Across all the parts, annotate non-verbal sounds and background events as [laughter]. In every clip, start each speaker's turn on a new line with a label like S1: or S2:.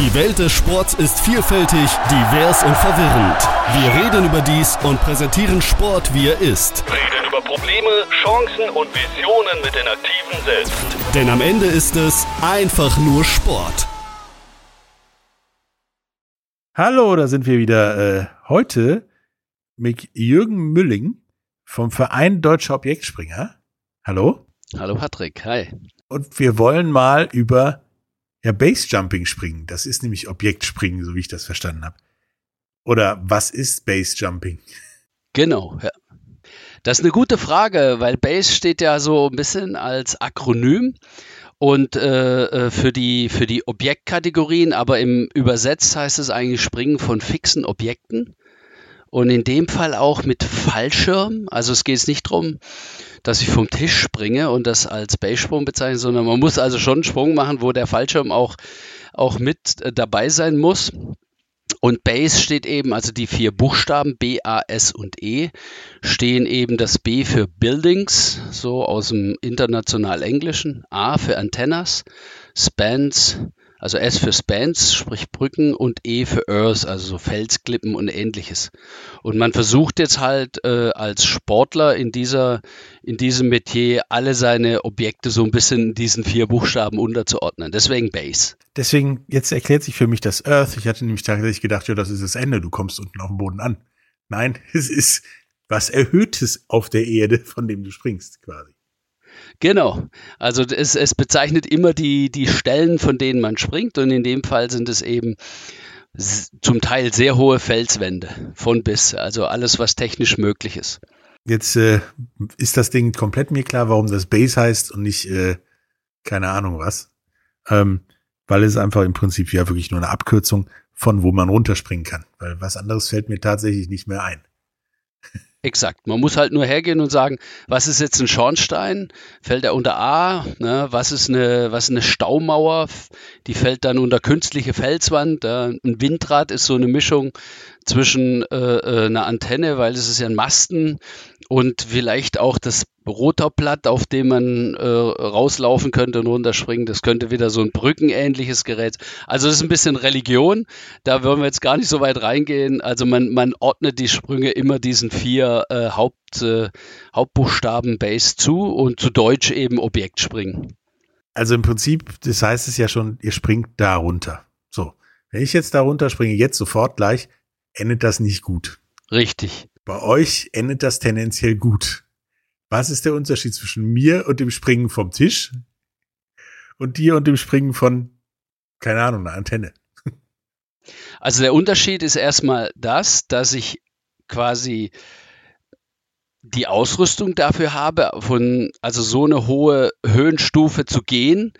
S1: Die Welt des Sports ist vielfältig, divers und verwirrend. Wir reden über dies und präsentieren Sport, wie er ist.
S2: Reden über Probleme, Chancen und Visionen mit den Aktiven selbst.
S1: Denn am Ende ist es einfach nur Sport.
S3: Hallo, da sind wir wieder. Äh, heute mit Jürgen Mülling vom Verein Deutscher Objektspringer. Hallo.
S4: Hallo Patrick, hi.
S3: Und wir wollen mal über ja, Basejumping springen. Das ist nämlich Objektspringen, so wie ich das verstanden habe. Oder was ist Basejumping?
S4: Genau, ja. Das ist eine gute Frage, weil Base steht ja so ein bisschen als Akronym und äh, äh, für die für die Objektkategorien, aber im Übersetzt heißt es eigentlich Springen von fixen Objekten und in dem Fall auch mit Fallschirm. Also es geht nicht darum, dass ich vom Tisch springe und das als Basesprung bezeichne, sondern man muss also schon einen Sprung machen, wo der Fallschirm auch, auch mit äh, dabei sein muss. Und Base steht eben, also die vier Buchstaben B, A, S und E stehen eben das B für Buildings, so aus dem international Englischen, A für Antennas, Spans, also S für Spans, sprich Brücken und E für Earth, also so Felsklippen und ähnliches. Und man versucht jetzt halt äh, als Sportler in dieser, in diesem Metier alle seine Objekte so ein bisschen in diesen vier Buchstaben unterzuordnen. Deswegen Base.
S3: Deswegen, jetzt erklärt sich für mich das Earth. Ich hatte nämlich tatsächlich gedacht, ja, das ist das Ende, du kommst unten auf dem Boden an. Nein, [laughs] es ist was Erhöhtes auf der Erde, von dem du springst, quasi.
S4: Genau. Also es, es bezeichnet immer die, die Stellen, von denen man springt. Und in dem Fall sind es eben zum Teil sehr hohe Felswände von bis. Also alles, was technisch möglich ist.
S3: Jetzt äh, ist das Ding komplett mir klar, warum das Base heißt und nicht äh, keine Ahnung was. Ähm, weil es einfach im Prinzip ja wirklich nur eine Abkürzung von wo man runterspringen kann. Weil was anderes fällt mir tatsächlich nicht mehr ein.
S4: Exakt. Man muss halt nur hergehen und sagen, was ist jetzt ein Schornstein? Fällt er unter A? Ne? Was, ist eine, was ist eine Staumauer? Die fällt dann unter künstliche Felswand. Ein Windrad ist so eine Mischung zwischen äh, äh, einer Antenne, weil es ist ja ein Masten und vielleicht auch das Rotorblatt, auf dem man äh, rauslaufen könnte und runterspringen. Das könnte wieder so ein brückenähnliches Gerät. Also das ist ein bisschen Religion. Da wollen wir jetzt gar nicht so weit reingehen. Also man, man ordnet die Sprünge immer diesen vier äh, Haupt, äh, Hauptbuchstaben Base zu und zu Deutsch eben Objekt springen.
S3: Also im Prinzip, das heißt es ja schon, ihr springt da runter. So. Wenn ich jetzt da runter springe, jetzt sofort gleich, endet das nicht gut.
S4: Richtig.
S3: Bei euch endet das tendenziell gut. Was ist der Unterschied zwischen mir und dem Springen vom Tisch und dir und dem Springen von, keine Ahnung, einer Antenne?
S4: Also der Unterschied ist erstmal das, dass ich quasi die Ausrüstung dafür habe, von also so eine hohe Höhenstufe zu gehen,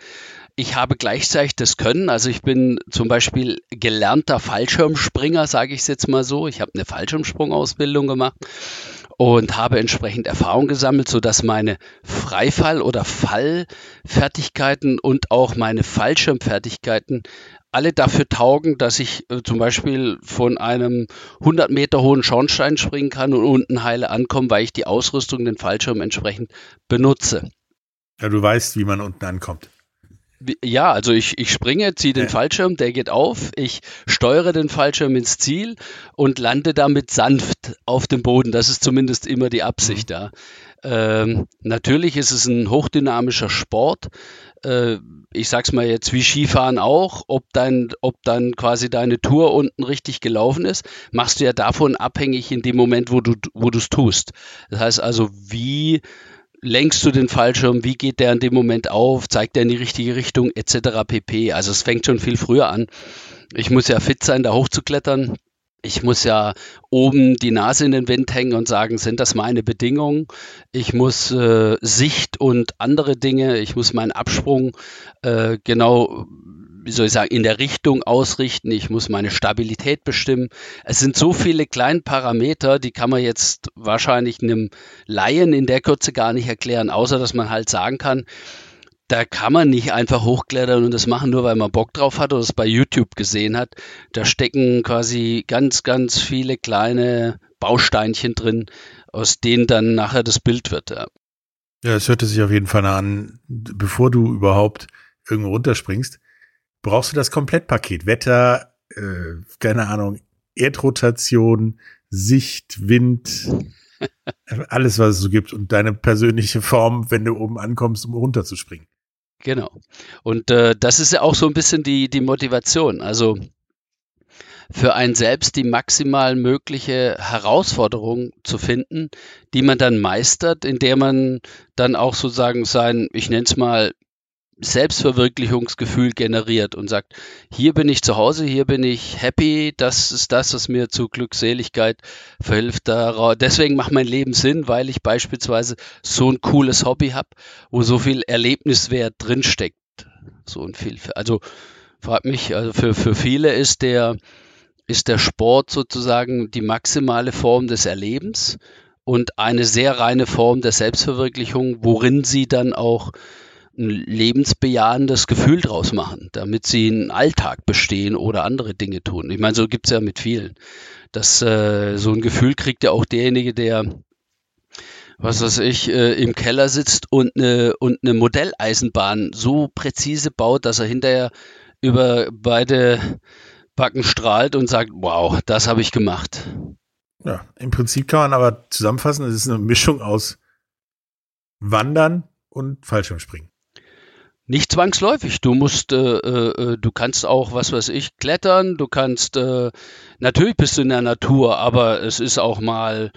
S4: ich habe gleichzeitig das Können. Also ich bin zum Beispiel gelernter Fallschirmspringer, sage ich es jetzt mal so. Ich habe eine Fallschirmsprungausbildung gemacht und habe entsprechend Erfahrung gesammelt, sodass meine Freifall- oder Fallfertigkeiten und auch meine Fallschirmfertigkeiten alle dafür taugen, dass ich äh, zum Beispiel von einem 100 Meter hohen Schornstein springen kann und unten heile ankommen, weil ich die Ausrüstung, den Fallschirm entsprechend benutze.
S3: Ja, du weißt, wie man unten ankommt.
S4: Ja, also ich, ich springe, ziehe den ja. Fallschirm, der geht auf, ich steuere den Fallschirm ins Ziel und lande damit sanft auf dem Boden. Das ist zumindest immer die Absicht mhm. da. Ähm, natürlich ist es ein hochdynamischer Sport. Äh, ich sag's mal jetzt wie Skifahren auch, ob dein, ob dann quasi deine Tour unten richtig gelaufen ist, machst du ja davon abhängig in dem Moment, wo du, wo du es tust. Das heißt also, wie lenkst du den Fallschirm, wie geht der in dem Moment auf, zeigt er in die richtige Richtung, etc. pp. Also es fängt schon viel früher an. Ich muss ja fit sein, da hochzuklettern. Ich muss ja oben die Nase in den Wind hängen und sagen, sind das meine Bedingungen? Ich muss äh, Sicht und andere Dinge, ich muss meinen Absprung äh, genau wie soll ich sagen, in der Richtung ausrichten, ich muss meine Stabilität bestimmen. Es sind so viele kleine Parameter, die kann man jetzt wahrscheinlich einem Laien in der Kürze gar nicht erklären, außer dass man halt sagen kann, da kann man nicht einfach hochklettern und das machen, nur weil man Bock drauf hat oder es bei YouTube gesehen hat. Da stecken quasi ganz, ganz viele kleine Bausteinchen drin, aus denen dann nachher das Bild wird. Ja,
S3: ja es hörte sich auf jeden Fall an, bevor du überhaupt irgendwo runterspringst, brauchst du das Komplettpaket. Wetter, äh, keine Ahnung, Erdrotation, Sicht, Wind, [laughs] alles, was es so gibt und deine persönliche Form, wenn du oben ankommst, um runterzuspringen.
S4: Genau. Und äh, das ist ja auch so ein bisschen die, die Motivation. Also für einen selbst die maximal mögliche Herausforderung zu finden, die man dann meistert, in der man dann auch sozusagen sein, ich nenne es mal, Selbstverwirklichungsgefühl generiert und sagt, hier bin ich zu Hause, hier bin ich happy, das ist das, was mir zu Glückseligkeit verhilft. Deswegen macht mein Leben Sinn, weil ich beispielsweise so ein cooles Hobby habe, wo so viel Erlebniswert drinsteckt. So ein viel. Also fragt mich, also für, für viele ist der, ist der Sport sozusagen die maximale Form des Erlebens und eine sehr reine Form der Selbstverwirklichung, worin sie dann auch ein lebensbejahendes Gefühl draus machen, damit sie einen Alltag bestehen oder andere Dinge tun. Ich meine, so gibt es ja mit vielen. Das, äh, so ein Gefühl kriegt ja auch derjenige, der, was weiß ich, äh, im Keller sitzt und eine, und eine Modelleisenbahn so präzise baut, dass er hinterher über beide Backen strahlt und sagt, wow, das habe ich gemacht.
S3: Ja, im Prinzip kann man aber zusammenfassen, es ist eine Mischung aus Wandern und Fallschirmspringen.
S4: Nicht zwangsläufig. Du musst, äh, äh, du kannst auch, was weiß ich, klettern. Du kannst, äh, natürlich bist du in der Natur, aber es ist auch mal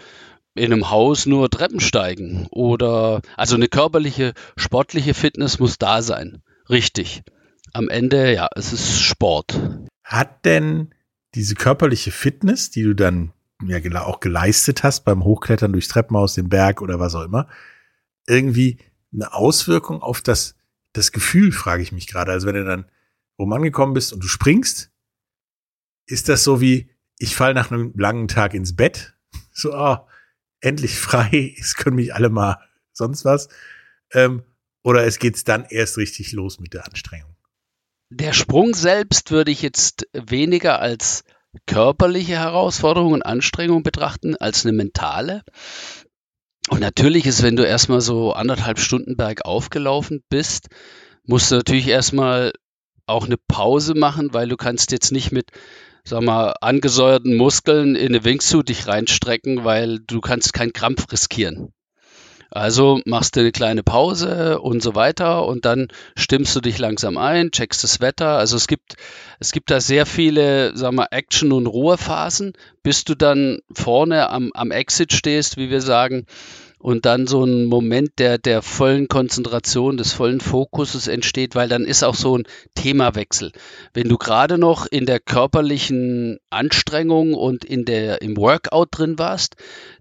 S4: in einem Haus nur Treppen steigen oder, also eine körperliche, sportliche Fitness muss da sein. Richtig. Am Ende, ja, es ist Sport.
S3: Hat denn diese körperliche Fitness, die du dann ja auch geleistet hast beim Hochklettern durchs Treppenhaus, den Berg oder was auch immer, irgendwie eine Auswirkung auf das das Gefühl, frage ich mich gerade. Also wenn du dann oben angekommen bist und du springst, ist das so wie, ich falle nach einem langen Tag ins Bett, [laughs] so, oh, endlich frei, [laughs] es können mich alle mal sonst was. Ähm, oder es geht's dann erst richtig los mit der Anstrengung?
S4: Der Sprung selbst würde ich jetzt weniger als körperliche Herausforderung und Anstrengung betrachten als eine mentale. Und natürlich ist, wenn du erstmal so anderthalb Stunden bergauf gelaufen bist, musst du natürlich erstmal auch eine Pause machen, weil du kannst jetzt nicht mit, sag mal, angesäuerten Muskeln in eine Wingsuit dich reinstrecken, weil du kannst keinen Krampf riskieren. Also machst du eine kleine Pause und so weiter und dann stimmst du dich langsam ein, checkst das Wetter. Also es gibt, es gibt da sehr viele, sag mal, Action- und Ruhephasen, bis du dann vorne am, am Exit stehst, wie wir sagen, und dann so ein Moment der, der vollen Konzentration, des vollen Fokuses entsteht, weil dann ist auch so ein Themawechsel. Wenn du gerade noch in der körperlichen Anstrengung und in der, im Workout drin warst,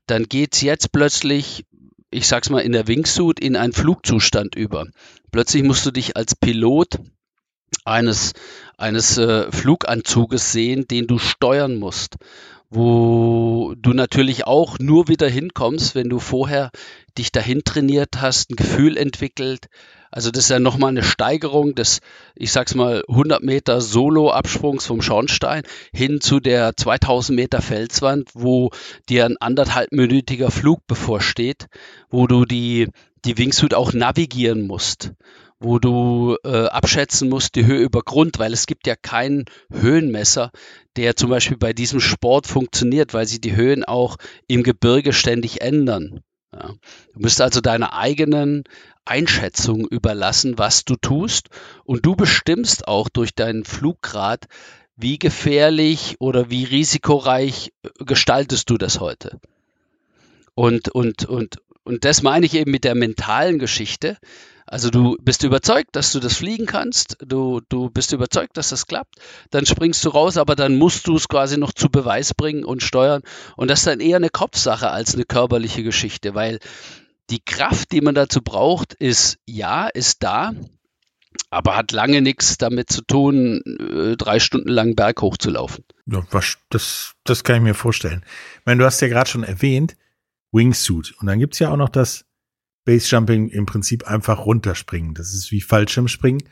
S4: dann geht's jetzt plötzlich ich sag's mal, in der Wingsuit in einen Flugzustand über. Plötzlich musst du dich als Pilot eines, eines äh, Fluganzuges sehen, den du steuern musst, wo du natürlich auch nur wieder hinkommst, wenn du vorher dich dahin trainiert hast, ein Gefühl entwickelt, also das ist ja nochmal eine Steigerung des, ich sag's mal, 100 Meter Solo-Absprungs vom Schornstein hin zu der 2000 Meter Felswand, wo dir ein anderthalbminütiger Flug bevorsteht, wo du die, die Wingsuit auch navigieren musst wo du äh, abschätzen musst die Höhe über Grund, weil es gibt ja keinen Höhenmesser, der zum Beispiel bei diesem Sport funktioniert, weil sie die Höhen auch im Gebirge ständig ändern. Ja. Du musst also deine eigenen Einschätzung überlassen, was du tust. Und du bestimmst auch durch deinen Fluggrad, wie gefährlich oder wie risikoreich äh, gestaltest du das heute. Und, und, und, und das meine ich eben mit der mentalen Geschichte. Also du bist überzeugt, dass du das fliegen kannst, du, du bist überzeugt, dass das klappt, dann springst du raus, aber dann musst du es quasi noch zu Beweis bringen und steuern. Und das ist dann eher eine Kopfsache als eine körperliche Geschichte, weil die Kraft, die man dazu braucht, ist ja, ist da, aber hat lange nichts damit zu tun, äh, drei Stunden lang Berg hochzulaufen.
S3: Ja, das, das kann ich mir vorstellen. Ich meine, du hast ja gerade schon erwähnt, Wingsuit. Und dann gibt es ja auch noch das Basejumping im Prinzip einfach runterspringen. Das ist wie Fallschirmspringen.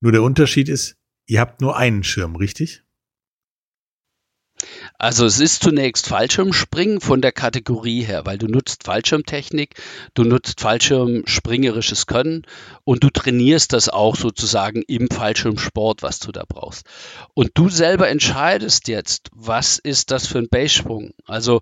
S3: Nur der Unterschied ist, ihr habt nur einen Schirm, richtig?
S4: Also es ist zunächst Fallschirmspringen von der Kategorie her, weil du nutzt Fallschirmtechnik, du nutzt Fallschirmspringerisches Können und du trainierst das auch sozusagen im Fallschirmsport, was du da brauchst. Und du selber entscheidest jetzt, was ist das für ein Basesprung. Also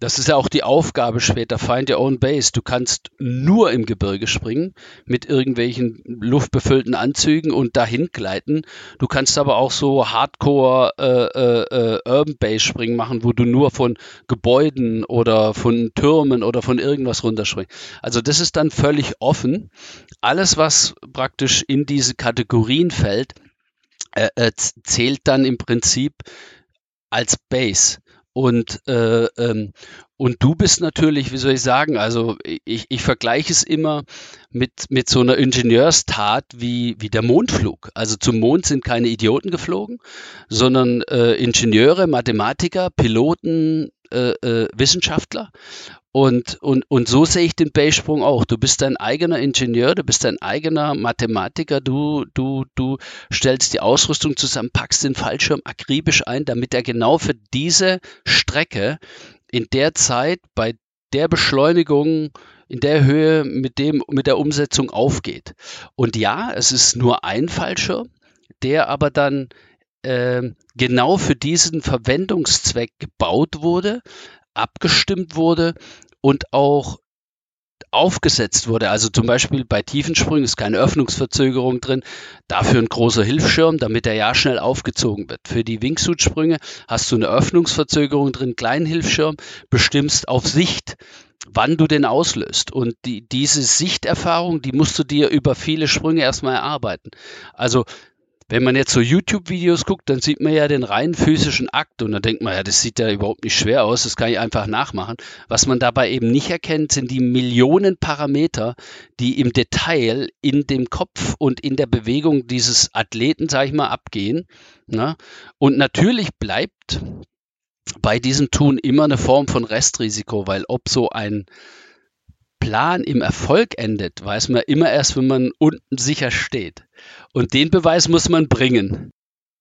S4: das ist ja auch die Aufgabe später, find your own base. Du kannst nur im Gebirge springen mit irgendwelchen luftbefüllten Anzügen und dahin gleiten. Du kannst aber auch so Hardcore äh, äh, äh, Urban Base springen machen, wo du nur von Gebäuden oder von Türmen oder von irgendwas runterspringst. Also das ist dann völlig offen. Alles, was praktisch in diese Kategorien fällt, äh, äh zählt dann im Prinzip als Base. Und, äh, ähm, und du bist natürlich, wie soll ich sagen, also ich, ich vergleiche es immer mit, mit so einer Ingenieurstat wie, wie der Mondflug. Also zum Mond sind keine Idioten geflogen, sondern äh, Ingenieure, Mathematiker, Piloten, äh, äh, Wissenschaftler. Und, und, und so sehe ich den Beisprung auch. Du bist dein eigener Ingenieur, du bist dein eigener Mathematiker, du, du, du stellst die Ausrüstung zusammen, packst den Fallschirm akribisch ein, damit er genau für diese Strecke in der Zeit bei der Beschleunigung in der Höhe mit dem, mit der Umsetzung aufgeht. Und ja, es ist nur ein Fallschirm, der aber dann genau für diesen Verwendungszweck gebaut wurde, abgestimmt wurde und auch aufgesetzt wurde. Also zum Beispiel bei Tiefensprüngen ist keine Öffnungsverzögerung drin, dafür ein großer Hilfsschirm, damit er ja schnell aufgezogen wird. Für die Wingsuit-Sprünge hast du eine Öffnungsverzögerung drin, kleinen Hilfsschirm, bestimmst auf Sicht, wann du den auslöst. Und die, diese Sichterfahrung, die musst du dir über viele Sprünge erstmal erarbeiten. Also wenn man jetzt so YouTube-Videos guckt, dann sieht man ja den rein physischen Akt und dann denkt man, ja, das sieht ja überhaupt nicht schwer aus, das kann ich einfach nachmachen. Was man dabei eben nicht erkennt, sind die Millionen Parameter, die im Detail in dem Kopf und in der Bewegung dieses Athleten, sag ich mal, abgehen. Ne? Und natürlich bleibt bei diesem Tun immer eine Form von Restrisiko, weil ob so ein Plan im Erfolg endet, weiß man immer erst, wenn man unten sicher steht. Und den Beweis muss man bringen.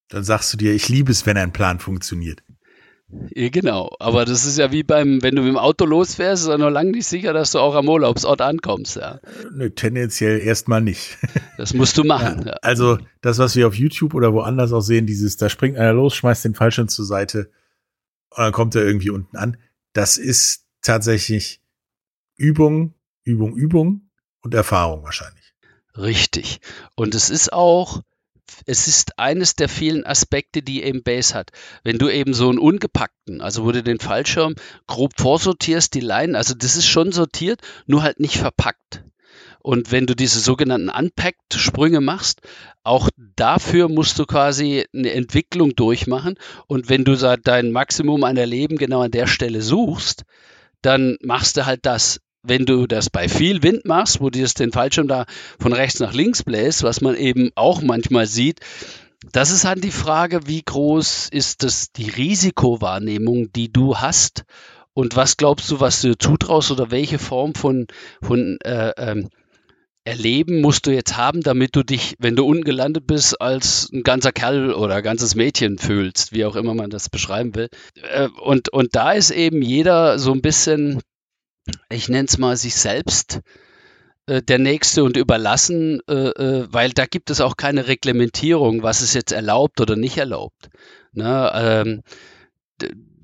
S3: Dann sagst du dir, ich liebe es, wenn ein Plan funktioniert.
S4: Ja, genau. Aber das ist ja wie beim, wenn du mit dem Auto losfährst, ist ja noch lange nicht sicher, dass du auch am Urlaubsort ankommst. Ja.
S3: Nö, tendenziell erstmal nicht. [laughs]
S4: Das musst du machen.
S3: Ja, also das, was wir auf YouTube oder woanders auch sehen, dieses, da springt einer los, schmeißt den Fallschirm zur Seite und dann kommt er irgendwie unten an. Das ist tatsächlich Übung, Übung, Übung und Erfahrung wahrscheinlich.
S4: Richtig. Und es ist auch, es ist eines der vielen Aspekte, die eben Base hat. Wenn du eben so einen ungepackten, also wo du den Fallschirm grob vorsortierst, die Leinen, also das ist schon sortiert, nur halt nicht verpackt. Und wenn du diese sogenannten Unpacked-Sprünge machst, auch dafür musst du quasi eine Entwicklung durchmachen. Und wenn du dein Maximum an Erleben genau an der Stelle suchst, dann machst du halt das wenn du das bei viel Wind machst, wo dir den Fallschirm da von rechts nach links bläst, was man eben auch manchmal sieht, das ist halt die Frage, wie groß ist das die Risikowahrnehmung, die du hast und was glaubst du, was du zutraust oder welche Form von, von äh, ähm, Erleben musst du jetzt haben, damit du dich, wenn du unten gelandet bist, als ein ganzer Kerl oder ein ganzes Mädchen fühlst, wie auch immer man das beschreiben will. Äh, und, und da ist eben jeder so ein bisschen ich nenne es mal, sich selbst äh, der Nächste und überlassen, äh, äh, weil da gibt es auch keine Reglementierung, was ist jetzt erlaubt oder nicht erlaubt. Ne? Ähm,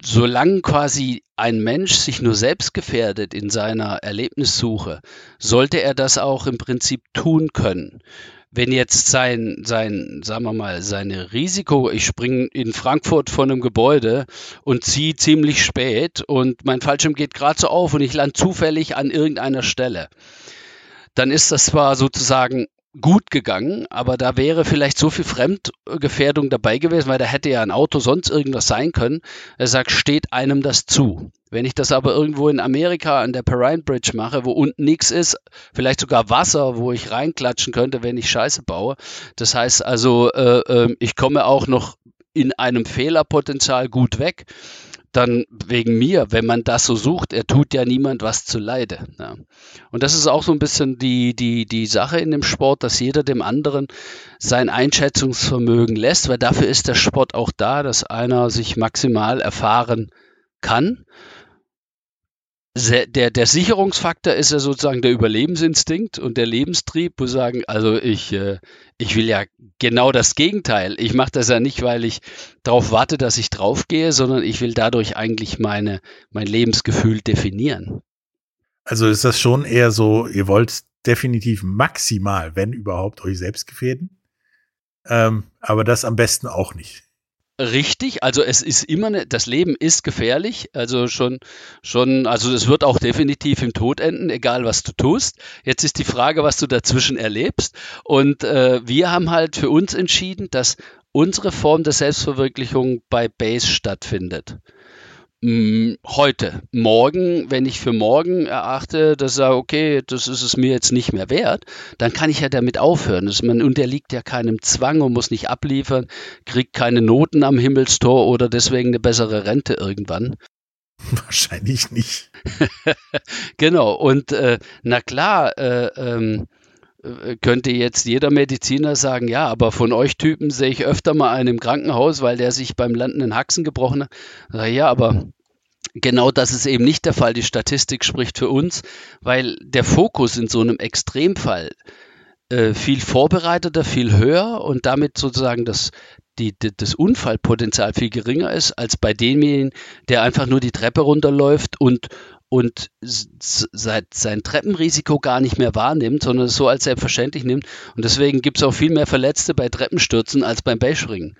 S4: solange quasi ein Mensch sich nur selbst gefährdet in seiner Erlebnissuche, sollte er das auch im Prinzip tun können wenn jetzt sein, sein, sagen wir mal, seine Risiko, ich springe in Frankfurt von einem Gebäude und ziehe ziemlich spät und mein Fallschirm geht gerade so auf und ich lande zufällig an irgendeiner Stelle, dann ist das zwar sozusagen gut gegangen, aber da wäre vielleicht so viel Fremdgefährdung dabei gewesen, weil da hätte ja ein Auto sonst irgendwas sein können. Er sagt, steht einem das zu. Wenn ich das aber irgendwo in Amerika an der Perrine Bridge mache, wo unten nichts ist, vielleicht sogar Wasser, wo ich reinklatschen könnte, wenn ich Scheiße baue. Das heißt also, äh, äh, ich komme auch noch in einem Fehlerpotenzial gut weg dann wegen mir, wenn man das so sucht, er tut ja niemand was zu Leide. Ja. Und das ist auch so ein bisschen die, die, die Sache in dem Sport, dass jeder dem anderen sein Einschätzungsvermögen lässt, weil dafür ist der Sport auch da, dass einer sich maximal erfahren kann der, der Sicherungsfaktor ist ja sozusagen der Überlebensinstinkt und der Lebenstrieb, wo sagen, also ich, äh, ich will ja genau das Gegenteil. Ich mache das ja nicht, weil ich darauf warte, dass ich draufgehe, sondern ich will dadurch eigentlich meine, mein Lebensgefühl definieren.
S3: Also ist das schon eher so, ihr wollt definitiv maximal, wenn überhaupt, euch selbst gefährden. Ähm, aber das am besten auch nicht.
S4: Richtig, also es ist immer eine, das Leben ist gefährlich, also schon, schon, also es wird auch definitiv im Tod enden, egal was du tust. Jetzt ist die Frage, was du dazwischen erlebst. Und äh, wir haben halt für uns entschieden, dass unsere Form der Selbstverwirklichung bei Base stattfindet. Mm, heute, morgen, wenn ich für morgen erachte, dass er, okay, das ist es mir jetzt nicht mehr wert, dann kann ich ja damit aufhören. Das, man unterliegt ja keinem Zwang und muss nicht abliefern, kriegt keine Noten am Himmelstor oder deswegen eine bessere Rente irgendwann. [laughs]
S3: Wahrscheinlich nicht. [laughs]
S4: genau, und äh, na klar, äh, ähm, äh, könnte jetzt jeder Mediziner sagen, ja, aber von euch Typen sehe ich öfter mal einen im Krankenhaus, weil der sich beim Landen in Haxen gebrochen hat. Ja, aber genau das ist eben nicht der Fall. Die Statistik spricht für uns, weil der Fokus in so einem Extremfall äh, viel vorbereiteter, viel höher und damit sozusagen das, die, das Unfallpotenzial viel geringer ist als bei demjenigen, der einfach nur die Treppe runterläuft und und sein, Treppenrisiko gar nicht mehr wahrnimmt, sondern es so als selbstverständlich nimmt. Und deswegen gibt es auch viel mehr Verletzte bei Treppenstürzen als beim Beispringen.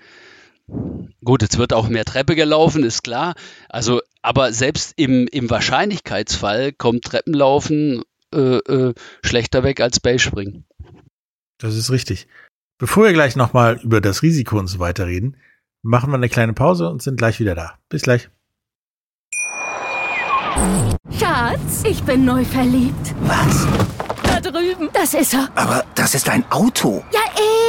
S4: Gut, jetzt wird auch mehr Treppe gelaufen, ist klar. Also, aber selbst im, im Wahrscheinlichkeitsfall kommt Treppenlaufen äh, äh, schlechter weg als Beispringen.
S3: Das ist richtig. Bevor wir gleich nochmal über das Risiko und so weiter reden, machen wir eine kleine Pause und sind gleich wieder da. Bis gleich.
S5: Schatz, ich bin neu verliebt.
S6: Was?
S5: Da drüben. Das ist er.
S6: Aber das ist ein Auto.
S5: Ja,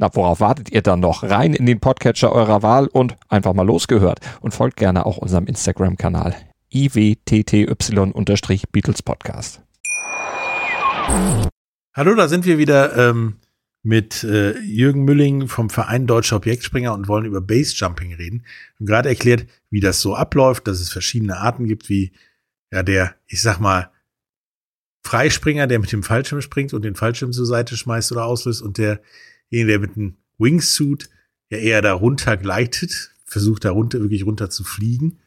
S7: Na, worauf wartet ihr dann noch? Rein in den Podcatcher eurer Wahl und einfach mal losgehört. Und folgt gerne auch unserem Instagram-Kanal iwtty-Beatles Podcast.
S3: Hallo, da sind wir wieder ähm, mit äh, Jürgen Mülling vom Verein Deutscher Objektspringer und wollen über Basejumping reden. Und gerade erklärt, wie das so abläuft, dass es verschiedene Arten gibt, wie ja der, ich sag mal, Freispringer, der mit dem Fallschirm springt und den Fallschirm zur Seite schmeißt oder auslöst und derjenige, der mit dem Wingsuit ja eher da runter gleitet, versucht da runter, wirklich runter zu fliegen,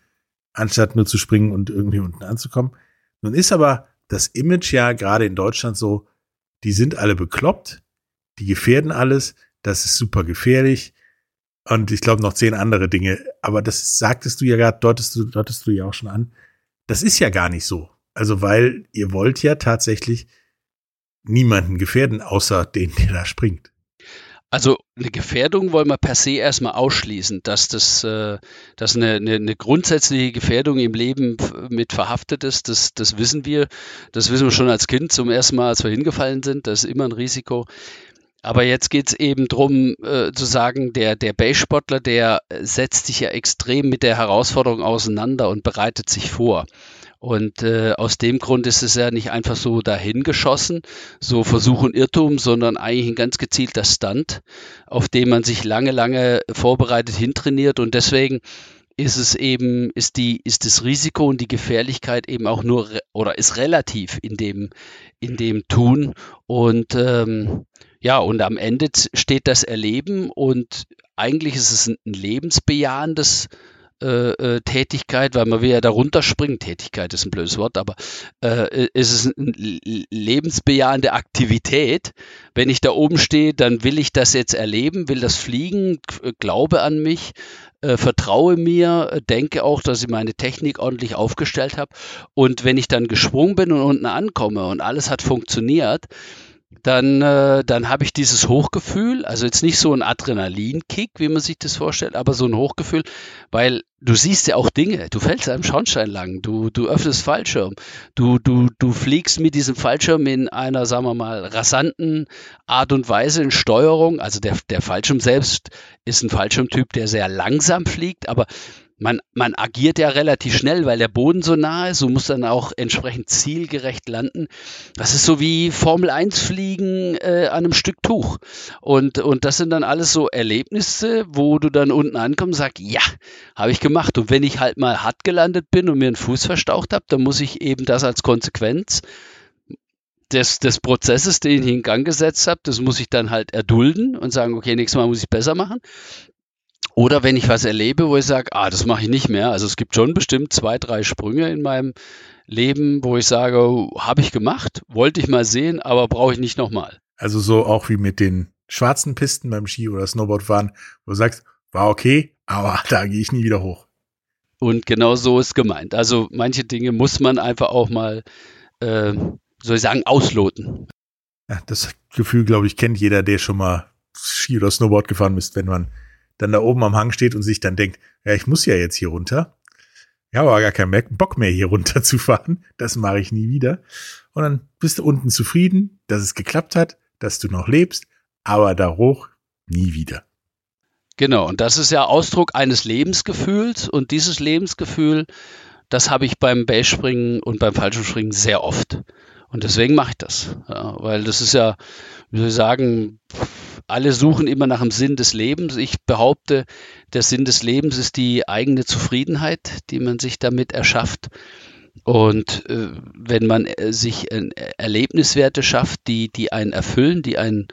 S3: anstatt nur zu springen und irgendwie unten anzukommen. Nun ist aber das Image ja gerade in Deutschland so, die sind alle bekloppt, die gefährden alles, das ist super gefährlich und ich glaube noch zehn andere Dinge. Aber das sagtest du ja gerade, deutest du, deutest du ja auch schon an. Das ist ja gar nicht so. Also weil ihr wollt ja tatsächlich niemanden gefährden, außer den, der da springt.
S4: Also eine Gefährdung wollen wir per se erstmal ausschließen, dass das äh, dass eine, eine, eine grundsätzliche Gefährdung im Leben mit verhaftet ist, das, das wissen wir. Das wissen wir schon als Kind zum ersten Mal, als wir hingefallen sind. Das ist immer ein Risiko. Aber jetzt geht es eben darum äh, zu sagen, der, der Base-Sportler, der setzt sich ja extrem mit der Herausforderung auseinander und bereitet sich vor. Und äh, aus dem Grund ist es ja nicht einfach so dahingeschossen, so Versuch und Irrtum, sondern eigentlich ein ganz gezielter Stunt, auf den man sich lange, lange vorbereitet hintrainiert. Und deswegen ist es eben, ist die, ist das Risiko und die Gefährlichkeit eben auch nur oder ist relativ in dem, in dem Tun. Und ähm, ja, und am Ende steht das Erleben und eigentlich ist es ein lebensbejahendes äh, äh, Tätigkeit, weil man will ja darunter springen. Tätigkeit ist ein blödes Wort, aber äh, ist es eine lebensbejahende Aktivität. Wenn ich da oben stehe, dann will ich das jetzt erleben, will das fliegen, glaube an mich, äh, vertraue mir, denke auch, dass ich meine Technik ordentlich aufgestellt habe. Und wenn ich dann gesprungen bin und unten ankomme und alles hat funktioniert, dann, äh, dann habe ich dieses Hochgefühl, also jetzt nicht so ein Adrenalinkick, wie man sich das vorstellt, aber so ein Hochgefühl, weil du siehst ja auch Dinge, du fällst einem Schornstein lang, du, du öffnest Fallschirm, du, du, du fliegst mit diesem Fallschirm in einer, sagen wir mal, rasanten Art und Weise in Steuerung, also der, der Fallschirm selbst ist ein Fallschirmtyp, der sehr langsam fliegt, aber man, man agiert ja relativ schnell, weil der Boden so nah ist. Du musst dann auch entsprechend zielgerecht landen. Das ist so wie Formel 1 fliegen äh, an einem Stück Tuch. Und, und das sind dann alles so Erlebnisse, wo du dann unten ankommst und sagst, ja, habe ich gemacht. Und wenn ich halt mal hart gelandet bin und mir einen Fuß verstaucht habe, dann muss ich eben das als Konsequenz des, des Prozesses, den ich in Gang gesetzt habe, das muss ich dann halt erdulden und sagen, okay, nächstes Mal muss ich besser machen. Oder wenn ich was erlebe, wo ich sage, ah, das mache ich nicht mehr. Also es gibt schon bestimmt zwei, drei Sprünge in meinem Leben, wo ich sage, oh, habe ich gemacht, wollte ich mal sehen, aber brauche ich nicht nochmal.
S3: Also so auch wie mit den schwarzen Pisten beim Ski- oder Snowboardfahren, wo du sagst, war okay, aber [laughs] da gehe ich nie wieder hoch.
S4: Und genau so ist gemeint. Also manche Dinge muss man einfach auch mal, äh, soll ich sagen, ausloten.
S3: Ja, das Gefühl, glaube ich, kennt jeder, der schon mal Ski oder Snowboard gefahren ist, wenn man dann da oben am Hang steht und sich dann denkt, ja, ich muss ja jetzt hier runter. Habe aber gar keinen Bock mehr hier [laughs] runter zu fahren. Das mache ich nie wieder. Und dann bist du unten zufrieden, dass es geklappt hat, dass du noch lebst, aber da hoch nie wieder.
S4: Genau, und das ist ja Ausdruck eines Lebensgefühls und dieses Lebensgefühl, das habe ich beim Basespringen und beim Fallschirmspringen sehr oft. Und deswegen mache ich das, ja, weil das ist ja, wie soll ich sagen, alle suchen immer nach dem Sinn des Lebens. Ich behaupte, der Sinn des Lebens ist die eigene Zufriedenheit, die man sich damit erschafft. Und äh, wenn man äh, sich äh, Erlebniswerte schafft, die, die einen erfüllen, die einen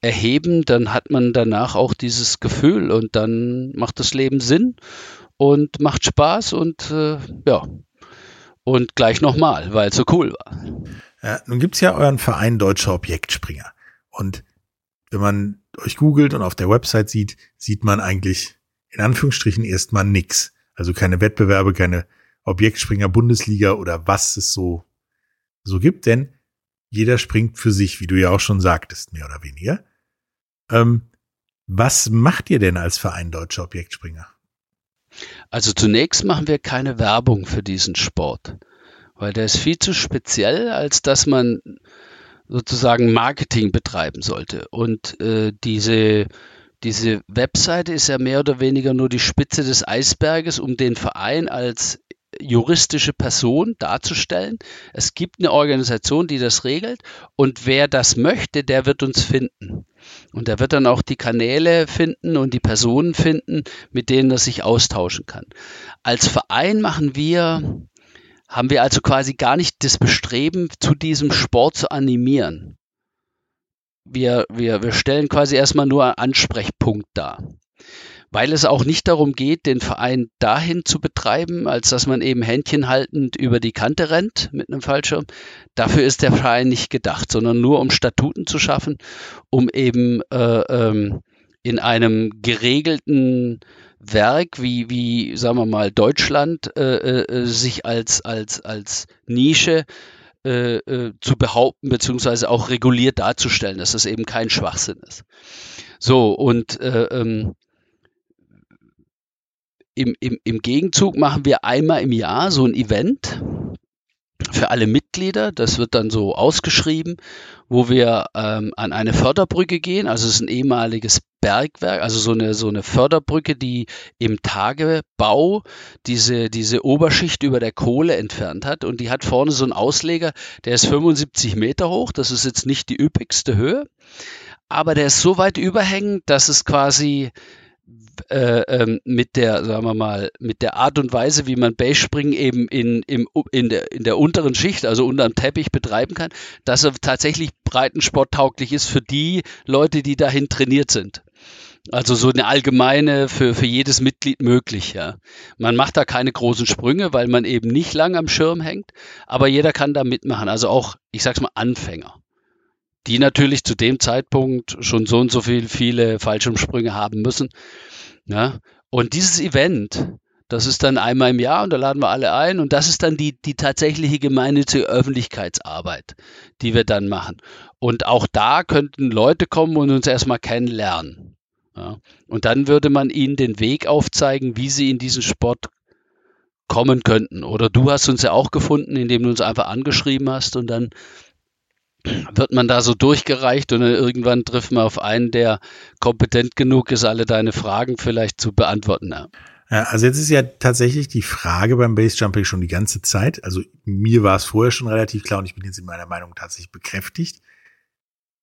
S4: erheben, dann hat man danach auch dieses Gefühl und dann macht das Leben Sinn und macht Spaß und äh, ja, und gleich nochmal, weil es so cool war.
S3: Ja, nun gibt's ja euren Verein Deutscher Objektspringer. Und wenn man euch googelt und auf der Website sieht, sieht man eigentlich in Anführungsstrichen erstmal nix. Also keine Wettbewerbe, keine Objektspringer Bundesliga oder was es so, so gibt, denn jeder springt für sich, wie du ja auch schon sagtest, mehr oder weniger. Ähm, was macht ihr denn als Verein Deutscher Objektspringer?
S4: Also zunächst machen wir keine Werbung für diesen Sport, weil der ist viel zu speziell, als dass man sozusagen Marketing betreiben sollte. Und äh, diese, diese Webseite ist ja mehr oder weniger nur die Spitze des Eisberges, um den Verein als juristische Person darzustellen. Es gibt eine Organisation, die das regelt und wer das möchte, der wird uns finden. Und er wird dann auch die Kanäle finden und die Personen finden, mit denen er sich austauschen kann. Als Verein machen wir haben wir also quasi gar nicht das Bestreben, zu diesem Sport zu animieren. Wir, wir, wir stellen quasi erstmal nur einen Ansprechpunkt dar. Weil es auch nicht darum geht, den Verein dahin zu betreiben, als dass man eben Händchen haltend über die Kante rennt mit einem Fallschirm. Dafür ist der Verein nicht gedacht, sondern nur um Statuten zu schaffen, um eben äh, ähm, in einem geregelten Werk wie, wie sagen wir mal, Deutschland äh, äh, sich als, als, als Nische äh, äh, zu behaupten, beziehungsweise auch reguliert darzustellen, dass das eben kein Schwachsinn ist. So, und äh, ähm, im, im, im Gegenzug machen wir einmal im Jahr so ein Event, für alle Mitglieder. Das wird dann so ausgeschrieben, wo wir ähm, an eine Förderbrücke gehen. Also es ist ein ehemaliges Bergwerk, also so eine, so eine Förderbrücke, die im Tagebau diese, diese Oberschicht über der Kohle entfernt hat. Und die hat vorne so einen Ausleger, der ist 75 Meter hoch. Das ist jetzt nicht die üppigste Höhe. Aber der ist so weit überhängend, dass es quasi äh, ähm, mit der, sagen wir mal, mit der Art und Weise, wie man Basespringen eben in, im, in, der, in der unteren Schicht, also unterm Teppich betreiben kann, dass er tatsächlich breitensporttauglich ist für die Leute, die dahin trainiert sind. Also so eine allgemeine für, für jedes Mitglied möglich, ja. Man macht da keine großen Sprünge, weil man eben nicht lang am Schirm hängt, aber jeder kann da mitmachen. Also auch, ich sag's mal, Anfänger. Die natürlich zu dem Zeitpunkt schon so und so viel, viele Fallschirmsprünge haben müssen. Ja. Und dieses Event, das ist dann einmal im Jahr und da laden wir alle ein und das ist dann die, die tatsächliche gemeinnützige Öffentlichkeitsarbeit, die wir dann machen. Und auch da könnten Leute kommen und uns erstmal kennenlernen. Ja. Und dann würde man ihnen den Weg aufzeigen, wie sie in diesen Sport kommen könnten. Oder du hast uns ja auch gefunden, indem du uns einfach angeschrieben hast und dann wird man da so durchgereicht und dann irgendwann trifft man auf einen, der kompetent genug ist, alle deine Fragen vielleicht zu beantworten. Ja.
S3: Also jetzt ist ja tatsächlich die Frage beim Basejumping schon die ganze Zeit. Also mir war es vorher schon relativ klar und ich bin jetzt in meiner Meinung tatsächlich bekräftigt.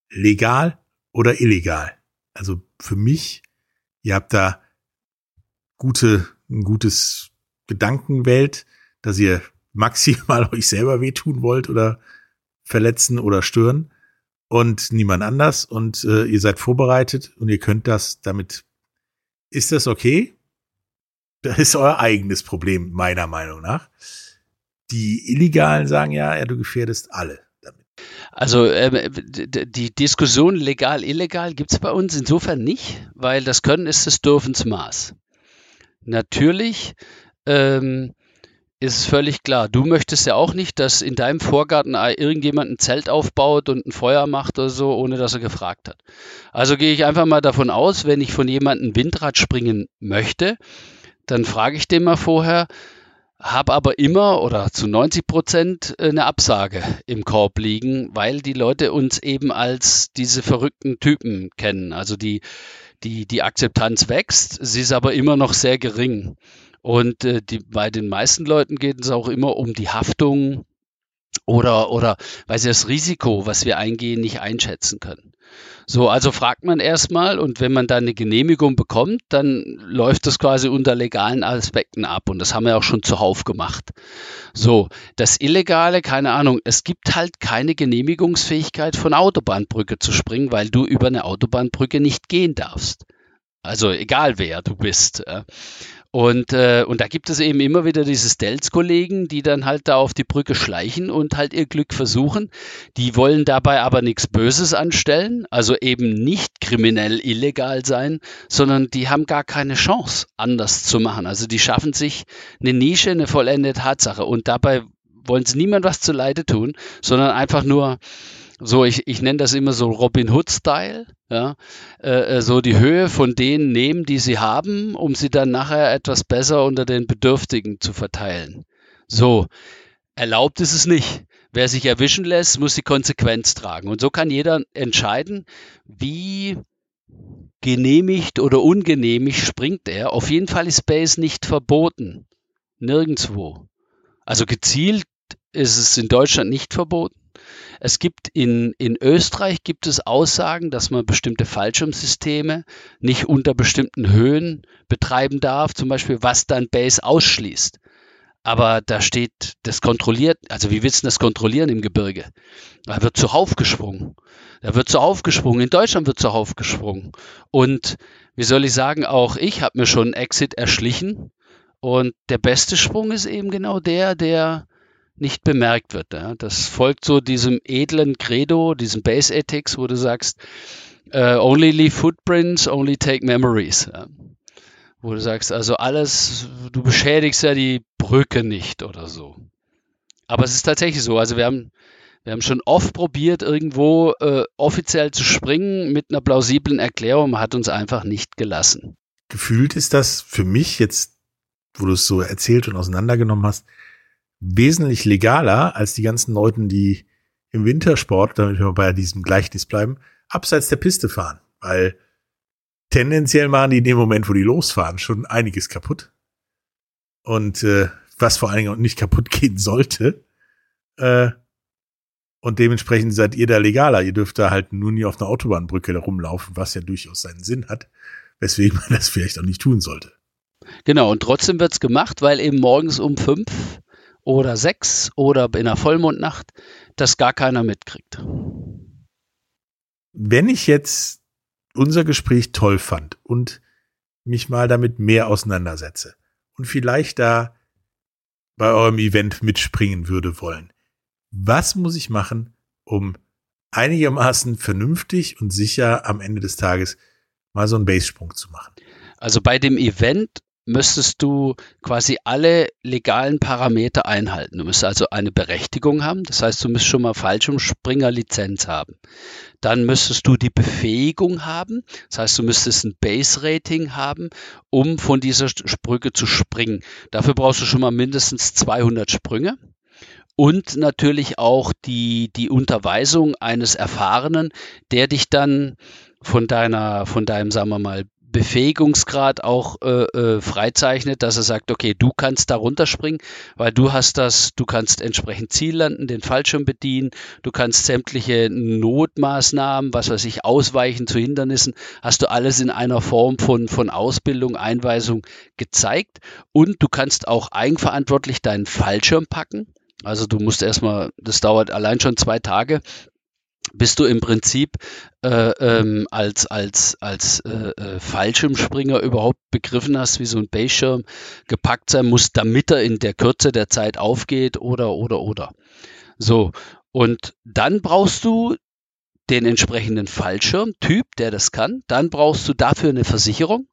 S3: Legal oder illegal? Also für mich, ihr habt da gute, ein gutes Gedankenwelt, dass ihr maximal [laughs] euch selber wehtun wollt oder verletzen oder stören und niemand anders und äh, ihr seid vorbereitet und ihr könnt das damit. Ist das okay? Das ist euer eigenes Problem, meiner Meinung nach. Die Illegalen sagen ja, ja, du gefährdest alle.
S4: Also äh, die Diskussion legal, illegal gibt es bei uns insofern nicht, weil das Können ist des Dürfens Maß. Natürlich ähm, ist es völlig klar. Du möchtest ja auch nicht, dass in deinem Vorgarten irgendjemand ein Zelt aufbaut und ein Feuer macht oder so, ohne dass er gefragt hat. Also gehe ich einfach mal davon aus, wenn ich von jemandem Windrad springen möchte, dann frage ich den mal vorher, habe aber immer oder zu 90 Prozent eine Absage im Korb liegen, weil die Leute uns eben als diese verrückten Typen kennen. Also die, die, die Akzeptanz wächst, sie ist aber immer noch sehr gering. Und äh, die, bei den meisten Leuten geht es auch immer um die Haftung oder, oder weil sie das Risiko, was wir eingehen, nicht einschätzen können. So, also fragt man erstmal und wenn man dann eine Genehmigung bekommt, dann läuft das quasi unter legalen Aspekten ab und das haben wir auch schon zuhauf gemacht. So, das Illegale, keine Ahnung, es gibt halt keine Genehmigungsfähigkeit von Autobahnbrücke zu springen, weil du über eine Autobahnbrücke nicht gehen darfst. Also egal wer du bist. Und, äh, und da gibt es eben immer wieder diese Stelz-Kollegen, die dann halt da auf die Brücke schleichen und halt ihr Glück versuchen. Die wollen dabei aber nichts Böses anstellen, also eben nicht kriminell illegal sein, sondern die haben gar keine Chance, anders zu machen. Also die schaffen sich eine Nische, eine vollendete Tatsache. Und dabei wollen sie niemand was zuleide tun, sondern einfach nur so, ich, ich nenne das immer so Robin Hood-Style, ja, äh, äh, so die Höhe von denen nehmen, die sie haben, um sie dann nachher etwas besser unter den Bedürftigen zu verteilen. So, erlaubt ist es nicht. Wer sich erwischen lässt, muss die Konsequenz tragen. Und so kann jeder entscheiden, wie genehmigt oder ungenehmigt springt er. Auf jeden Fall ist Space nicht verboten. Nirgendwo. Also gezielt ist es in Deutschland nicht verboten. Es gibt in, in Österreich gibt es Aussagen, dass man bestimmte Fallschirmsysteme nicht unter bestimmten Höhen betreiben darf, zum Beispiel was dann Base ausschließt. Aber da steht, das kontrolliert, also wie willst du das kontrollieren im Gebirge? Da wird zuhauf gesprungen. Da wird zuhauf gesprungen. In Deutschland wird zuhauf gesprungen. Und wie soll ich sagen, auch ich habe mir schon Exit erschlichen. Und der beste Sprung ist eben genau der, der nicht bemerkt wird. Ja. Das folgt so diesem edlen Credo, diesem Base Ethics, wo du sagst, uh, only leave footprints, only take memories. Ja. Wo du sagst, also alles, du beschädigst ja die Brücke nicht oder so. Aber es ist tatsächlich so. Also wir haben, wir haben schon oft probiert, irgendwo äh, offiziell zu springen mit einer plausiblen Erklärung, hat uns einfach nicht gelassen.
S3: Gefühlt ist das für mich jetzt, wo du es so erzählt und auseinandergenommen hast, wesentlich legaler als die ganzen Leuten, die im Wintersport, damit wir bei diesem Gleichnis bleiben, abseits der Piste fahren. Weil tendenziell machen die in dem Moment, wo die losfahren, schon einiges kaputt. Und äh, was vor allen Dingen nicht kaputt [laughs] gehen sollte. Äh, und dementsprechend seid ihr da legaler. Ihr dürft da halt nur nie auf einer Autobahnbrücke rumlaufen, was ja durchaus seinen Sinn hat, weswegen man das vielleicht auch nicht tun sollte.
S4: Genau, und trotzdem wird's gemacht, weil eben morgens um fünf oder sechs oder in einer Vollmondnacht, das gar keiner mitkriegt.
S3: Wenn ich jetzt unser Gespräch toll fand und mich mal damit mehr auseinandersetze und vielleicht da bei eurem Event mitspringen würde wollen. Was muss ich machen, um einigermaßen vernünftig und sicher am Ende des Tages mal so einen Basesprung zu machen?
S4: Also bei dem Event müsstest du quasi alle legalen Parameter einhalten. Du müsstest also eine Berechtigung haben, das heißt, du müsst schon mal Fallschirmspringer-Lizenz haben. Dann müsstest du die Befähigung haben, das heißt, du müsstest ein Base-Rating haben, um von dieser Sprünge zu springen. Dafür brauchst du schon mal mindestens 200 Sprünge und natürlich auch die, die Unterweisung eines Erfahrenen, der dich dann von deiner, von deinem, sagen wir mal, Befähigungsgrad auch äh, äh, freizeichnet, dass er sagt, okay, du kannst da runterspringen, weil du hast das, du kannst entsprechend Ziel landen, den Fallschirm bedienen, du kannst sämtliche Notmaßnahmen, was weiß ich, ausweichen zu Hindernissen, hast du alles in einer Form von, von Ausbildung, Einweisung gezeigt und du kannst auch eigenverantwortlich deinen Fallschirm packen. Also du musst erstmal, das dauert allein schon zwei Tage, bist du im Prinzip äh, ähm, als, als, als äh, äh, Fallschirmspringer überhaupt begriffen hast, wie so ein Baseschirm gepackt sein muss, damit er in der Kürze der Zeit aufgeht oder, oder, oder. So, und dann brauchst du den entsprechenden Fallschirmtyp, der das kann. Dann brauchst du dafür eine Versicherung,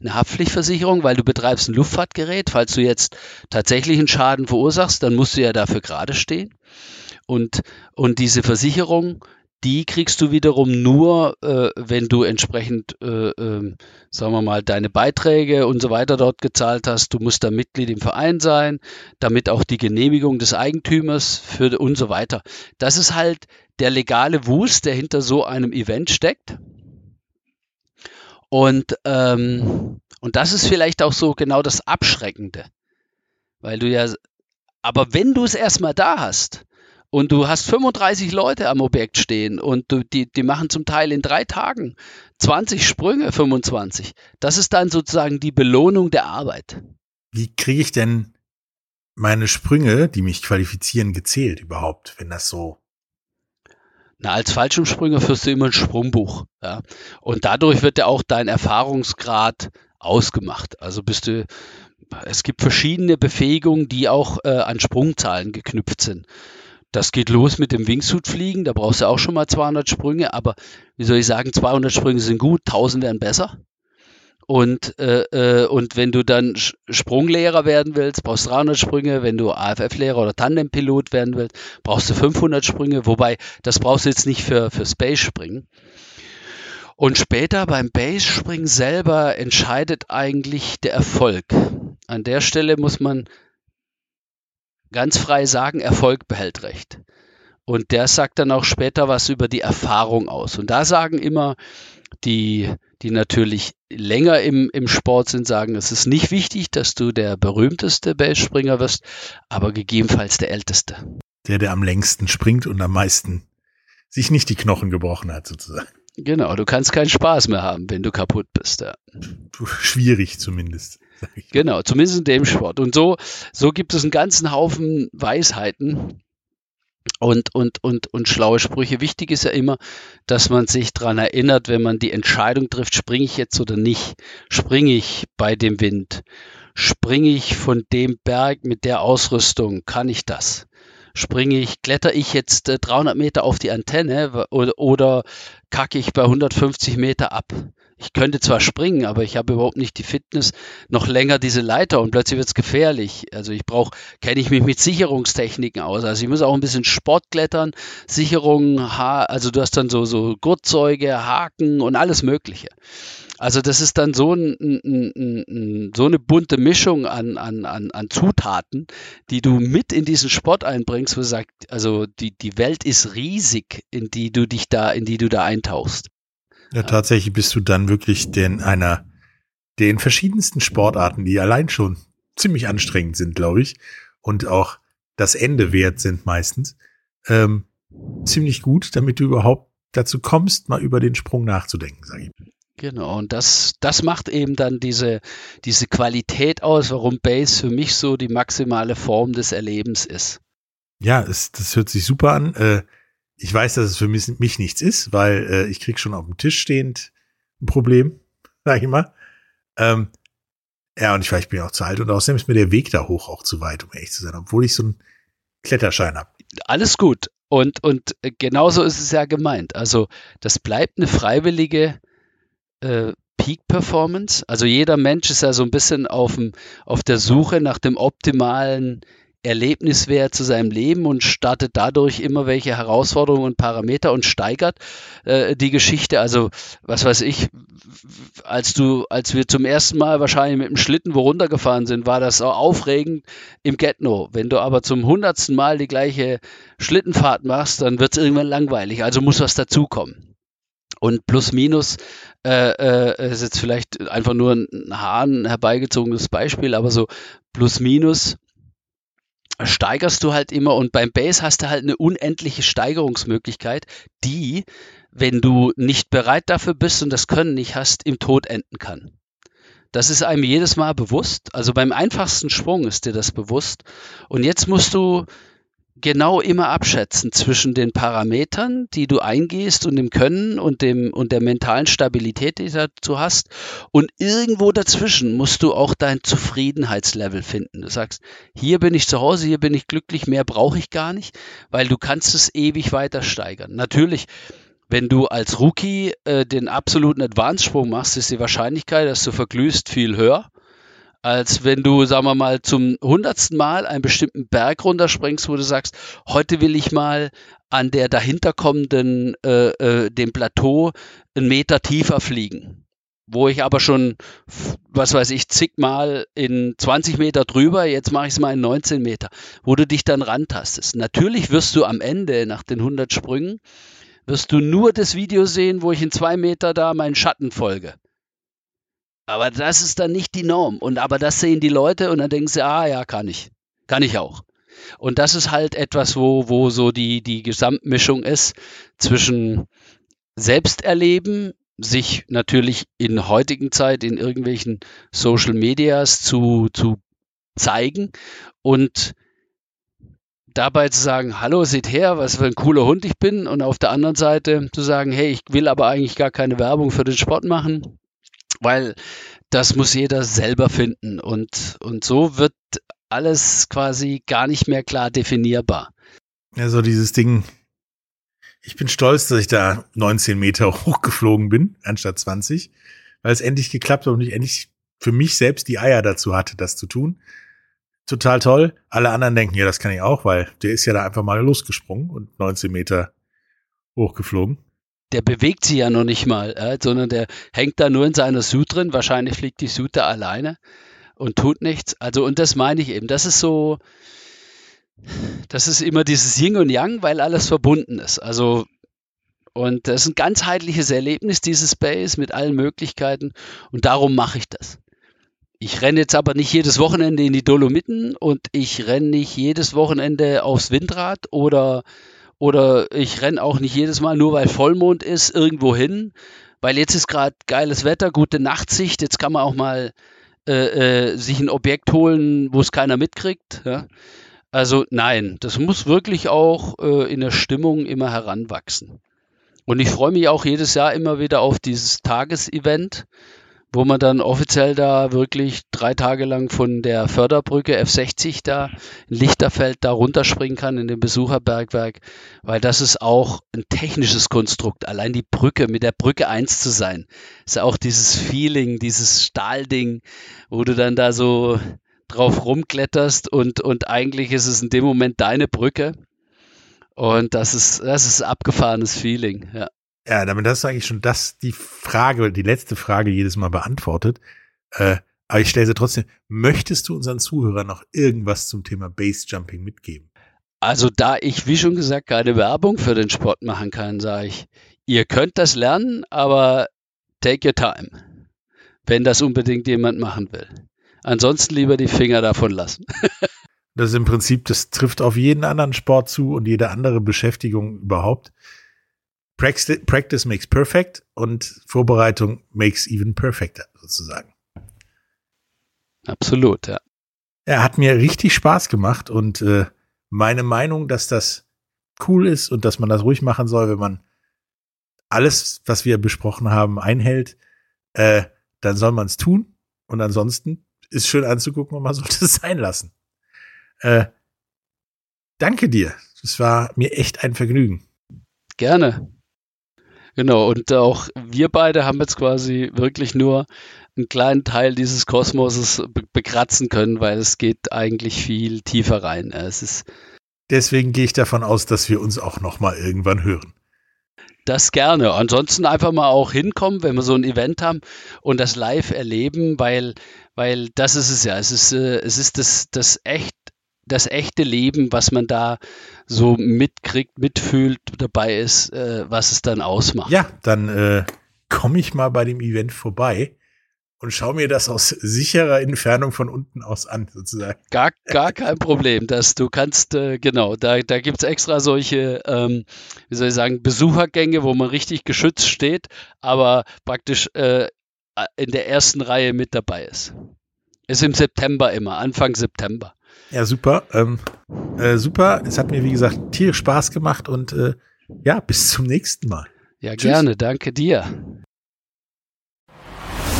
S4: eine Haftpflichtversicherung, weil du betreibst ein Luftfahrtgerät. Falls du jetzt tatsächlich einen Schaden verursachst, dann musst du ja dafür gerade stehen. Und, und diese Versicherung, die kriegst du wiederum nur, äh, wenn du entsprechend, äh, äh, sagen wir mal, deine Beiträge und so weiter dort gezahlt hast. Du musst da Mitglied im Verein sein, damit auch die Genehmigung des Eigentümers für und so weiter. Das ist halt der legale Wust, der hinter so einem Event steckt. Und, ähm, und das ist vielleicht auch so genau das Abschreckende. Weil du ja, aber wenn du es erstmal da hast, und du hast 35 Leute am Objekt stehen und du, die, die machen zum Teil in drei Tagen 20 Sprünge, 25. Das ist dann sozusagen die Belohnung der Arbeit.
S3: Wie kriege ich denn meine Sprünge, die mich qualifizieren, gezählt überhaupt, wenn das so
S4: na, als Fallschirmspringer führst du immer ein Sprungbuch. Ja? Und dadurch wird ja auch dein Erfahrungsgrad ausgemacht. Also bist du, es gibt verschiedene Befähigungen, die auch äh, an Sprungzahlen geknüpft sind. Das geht los mit dem Wingsuit-Fliegen, da brauchst du auch schon mal 200 Sprünge, aber wie soll ich sagen, 200 Sprünge sind gut, 1000 wären besser. Und, äh, äh, und wenn du dann Sprunglehrer werden willst, brauchst du 300 Sprünge. Wenn du AFF-Lehrer oder Tandempilot werden willst, brauchst du 500 Sprünge. Wobei, das brauchst du jetzt nicht für, für Space-Springen. Und später beim Base-Springen selber entscheidet eigentlich der Erfolg. An der Stelle muss man ganz frei sagen, Erfolg behält Recht. Und der sagt dann auch später was über die Erfahrung aus. Und da sagen immer die, die natürlich länger im, im Sport sind, sagen, es ist nicht wichtig, dass du der berühmteste Base-Springer wirst, aber gegebenenfalls der älteste.
S3: Der, der am längsten springt und am meisten sich nicht die Knochen gebrochen hat, sozusagen.
S4: Genau, du kannst keinen Spaß mehr haben, wenn du kaputt bist. Ja.
S3: Schwierig zumindest.
S4: Genau, zumindest in dem Sport. Und so, so gibt es einen ganzen Haufen Weisheiten und, und, und, und schlaue Sprüche. Wichtig ist ja immer, dass man sich daran erinnert, wenn man die Entscheidung trifft, springe ich jetzt oder nicht, springe ich bei dem Wind, springe ich von dem Berg mit der Ausrüstung, kann ich das? Springe ich, kletter ich jetzt 300 Meter auf die Antenne oder, oder kacke ich bei 150 Meter ab? Ich könnte zwar springen, aber ich habe überhaupt nicht die Fitness, noch länger diese Leiter und plötzlich wird es gefährlich. Also ich brauche, kenne ich mich mit Sicherungstechniken aus. Also ich muss auch ein bisschen Sport klettern, Sicherungen, also du hast dann so, so Gurtzeuge, Haken und alles Mögliche. Also das ist dann so, ein, ein, ein, so eine bunte Mischung an, an, an, an Zutaten, die du mit in diesen Sport einbringst, wo du sagst, also die, die Welt ist riesig, in die du dich da, in die du da eintauchst.
S3: Ja, tatsächlich bist du dann wirklich den einer den verschiedensten Sportarten, die allein schon ziemlich anstrengend sind, glaube ich, und auch das Ende wert sind meistens, ähm, ziemlich gut, damit du überhaupt dazu kommst, mal über den Sprung nachzudenken, sage ich.
S4: Genau, und das, das macht eben dann diese, diese Qualität aus, warum Bass für mich so die maximale Form des Erlebens ist.
S3: Ja, es, das hört sich super an. Äh, ich weiß, dass es für mich, mich nichts ist, weil äh, ich krieg schon auf dem Tisch stehend ein Problem, [laughs] sag ich mal. Ähm, ja, und ich, ich bin auch zu alt und außerdem ist mir der Weg da hoch auch zu weit, um ehrlich zu sein, obwohl ich so einen Kletterschein habe.
S4: Alles gut. Und, und genauso ist es ja gemeint. Also das bleibt eine freiwillige äh, Peak-Performance. Also jeder Mensch ist ja so ein bisschen auf, dem, auf der Suche nach dem optimalen Erlebniswert zu seinem Leben und startet dadurch immer welche Herausforderungen und Parameter und steigert äh, die Geschichte. Also, was weiß ich, als du, als wir zum ersten Mal wahrscheinlich mit dem Schlitten wo runtergefahren sind, war das auch aufregend im Getno. Wenn du aber zum hundertsten Mal die gleiche Schlittenfahrt machst, dann wird es irgendwann langweilig. Also muss was dazukommen. Und plus minus äh, äh, ist jetzt vielleicht einfach nur ein Hahn herbeigezogenes Beispiel, aber so plus minus steigerst du halt immer und beim Bass hast du halt eine unendliche Steigerungsmöglichkeit, die, wenn du nicht bereit dafür bist und das Können nicht hast, im Tod enden kann. Das ist einem jedes Mal bewusst. Also beim einfachsten Sprung ist dir das bewusst. Und jetzt musst du genau immer abschätzen zwischen den Parametern, die du eingehst und dem Können und dem und der mentalen Stabilität, die du dazu hast. Und irgendwo dazwischen musst du auch dein Zufriedenheitslevel finden. Du sagst, hier bin ich zu Hause, hier bin ich glücklich, mehr brauche ich gar nicht, weil du kannst es ewig weiter steigern. Natürlich, wenn du als Rookie äh, den absoluten Advanced-Sprung machst, ist die Wahrscheinlichkeit, dass du verglühst, viel höher als wenn du, sagen wir mal, zum hundertsten Mal einen bestimmten Berg runterspringst, wo du sagst, heute will ich mal an der dahinterkommenden, äh, äh, dem Plateau einen Meter tiefer fliegen. Wo ich aber schon, was weiß ich, zigmal in 20 Meter drüber, jetzt mache ich es mal in 19 Meter, wo du dich dann rantastest. Natürlich wirst du am Ende, nach den 100 Sprüngen, wirst du nur das Video sehen, wo ich in zwei Meter da meinen Schatten folge. Aber das ist dann nicht die Norm. Und aber das sehen die Leute und dann denken sie, ah ja, kann ich. Kann ich auch. Und das ist halt etwas, wo, wo so die, die Gesamtmischung ist zwischen Selbsterleben, sich natürlich in heutigen Zeit in irgendwelchen Social Medias zu, zu zeigen und dabei zu sagen, hallo, seht her, was für ein cooler Hund ich bin und auf der anderen Seite zu sagen, hey, ich will aber eigentlich gar keine Werbung für den Sport machen weil das muss jeder selber finden und, und so wird alles quasi gar nicht mehr klar definierbar.
S3: Ja, so dieses Ding. Ich bin stolz, dass ich da 19 Meter [laughs] hochgeflogen bin, anstatt 20, weil es endlich geklappt hat und ich endlich für mich selbst die Eier dazu hatte, das zu tun. Total toll. Alle anderen denken, ja, das kann ich auch, weil der ist ja da einfach mal losgesprungen und 19 Meter hochgeflogen
S4: der bewegt sich ja noch nicht mal, äh, sondern der hängt da nur in seiner Suit drin. Wahrscheinlich fliegt die Suit da alleine und tut nichts. Also, und das meine ich eben. Das ist so, das ist immer dieses Yin und Yang, weil alles verbunden ist. Also, und das ist ein ganzheitliches Erlebnis, dieses Space mit allen Möglichkeiten. Und darum mache ich das. Ich renne jetzt aber nicht jedes Wochenende in die Dolomiten und ich renne nicht jedes Wochenende aufs Windrad oder oder ich renne auch nicht jedes Mal, nur weil Vollmond ist, irgendwo hin, weil jetzt ist gerade geiles Wetter, gute Nachtsicht, jetzt kann man auch mal äh, äh, sich ein Objekt holen, wo es keiner mitkriegt. Ja? Also nein, das muss wirklich auch äh, in der Stimmung immer heranwachsen. Und ich freue mich auch jedes Jahr immer wieder auf dieses Tagesevent, wo man dann offiziell da wirklich drei Tage lang von der Förderbrücke F60 da in Lichterfeld da runterspringen kann in den Besucherbergwerk, weil das ist auch ein technisches Konstrukt. Allein die Brücke, mit der Brücke eins zu sein, ist auch dieses Feeling, dieses Stahlding, wo du dann da so drauf rumkletterst und, und eigentlich ist es in dem Moment deine Brücke. Und das ist, das ist abgefahrenes Feeling, ja.
S3: Ja, damit hast du eigentlich schon das, die Frage, die letzte Frage jedes Mal beantwortet. Äh, aber ich stelle sie trotzdem, möchtest du unseren Zuhörern noch irgendwas zum Thema Base Jumping mitgeben?
S4: Also da ich, wie schon gesagt, keine Werbung für den Sport machen kann, sage ich, ihr könnt das lernen, aber take your time, wenn das unbedingt jemand machen will. Ansonsten lieber die Finger davon lassen. [laughs]
S3: das ist im Prinzip, das trifft auf jeden anderen Sport zu und jede andere Beschäftigung überhaupt. Practice makes perfect und Vorbereitung makes even perfecter sozusagen.
S4: Absolut, ja.
S3: Er hat mir richtig Spaß gemacht und äh, meine Meinung, dass das cool ist und dass man das ruhig machen soll, wenn man alles, was wir besprochen haben, einhält, äh, dann soll man es tun. Und ansonsten ist schön anzugucken und man [laughs] sollte es sein lassen. Äh, danke dir. Es war mir echt ein Vergnügen.
S4: Gerne. Genau, und auch wir beide haben jetzt quasi wirklich nur einen kleinen Teil dieses Kosmoses be bekratzen können, weil es geht eigentlich viel tiefer rein. Es ist
S3: Deswegen gehe ich davon aus, dass wir uns auch noch mal irgendwann hören.
S4: Das gerne. Ansonsten einfach mal auch hinkommen, wenn wir so ein Event haben und das live erleben, weil, weil das ist es ja. Es ist, äh, es ist das, das echt das echte Leben, was man da so mitkriegt, mitfühlt, dabei ist, äh, was es dann ausmacht.
S3: Ja, dann äh, komme ich mal bei dem Event vorbei und schaue mir das aus sicherer Entfernung von unten aus an, sozusagen.
S4: Gar, gar kein Problem. dass du kannst, äh, genau, da, da gibt es extra solche, ähm, wie soll ich sagen, Besuchergänge, wo man richtig geschützt steht, aber praktisch äh, in der ersten Reihe mit dabei ist. Ist im September immer, Anfang September.
S3: Ja, super. Ähm, äh, super. Es hat mir, wie gesagt, tierisch Spaß gemacht und äh, ja, bis zum nächsten Mal.
S4: Ja, Tschüss. gerne. Danke dir.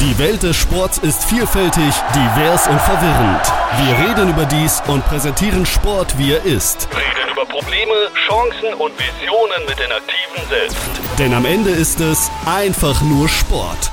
S1: Die Welt des Sports ist vielfältig, divers und verwirrend. Wir reden über dies und präsentieren Sport, wie er ist.
S2: Reden über Probleme, Chancen und Visionen mit den Aktiven selbst.
S1: Denn am Ende ist es einfach nur Sport.